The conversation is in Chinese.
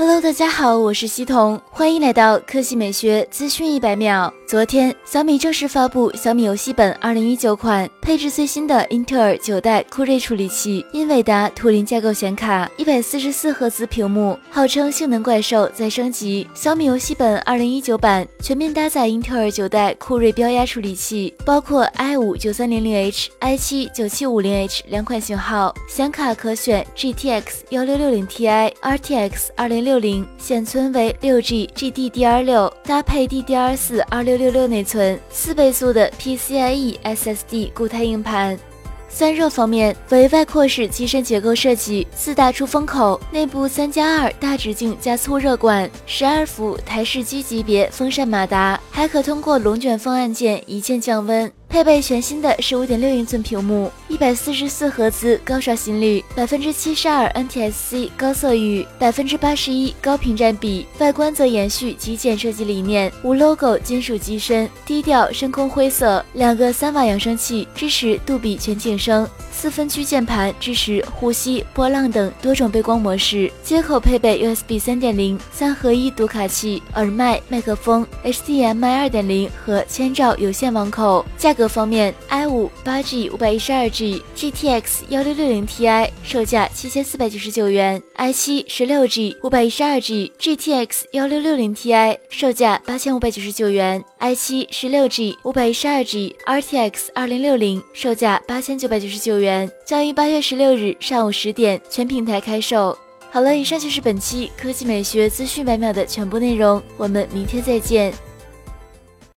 Hello，大家好，我是西彤，欢迎来到科技美学资讯一百秒。昨天，小米正式发布小米游戏本二零一九款，配置最新的英特尔九代酷睿处理器，英伟达图灵架构显卡，一百四十四赫兹屏幕，号称性能怪兽在升级。小米游戏本二零一九版全面搭载英特尔九代酷睿标压处理器，包括 i 五九三零零 H、i 七九七五零 H 两款型号，显卡可选 GTX 幺六六零 Ti、RTX 二零。六零显存为六 G GDDR 六，搭配 DDR 四二六六六内存，四倍速的 PCIe SSD 固态硬盘。散热方面为外扩式机身结构设计，四大出风口，内部三加二大直径加粗热管，十二伏台式机级别风扇马达，还可通过龙卷风按键一键降温。配备全新的十五点六英寸屏幕，一百四十四赫兹高刷新率，百分之七十二 NTSC 高色域，百分之八十一高屏占比。外观则延续极简设计理念，无 logo 金属机身，低调深空灰色。两个三瓦扬声器支持杜比全景声，四分区键盘支持呼吸、波浪等多种背光模式。接口配备 USB 三点零三合一读卡器、耳麦、麦克风、HDMI 二点零和千兆有线网口。价。格方面，i 五八 G 五百一十二 G GTX 幺六六零 Ti 售价七千四百九十九元，i 七十六 G 五百一十二 G GTX 幺六六零 Ti 售价八千五百九十九元，i 七十六 G 五百一十二 G RTX 二零六零售价八千九百九十九元将于八月十六日上午十点全平台开售。好了，以上就是本期科技美学资讯百秒的全部内容，我们明天再见。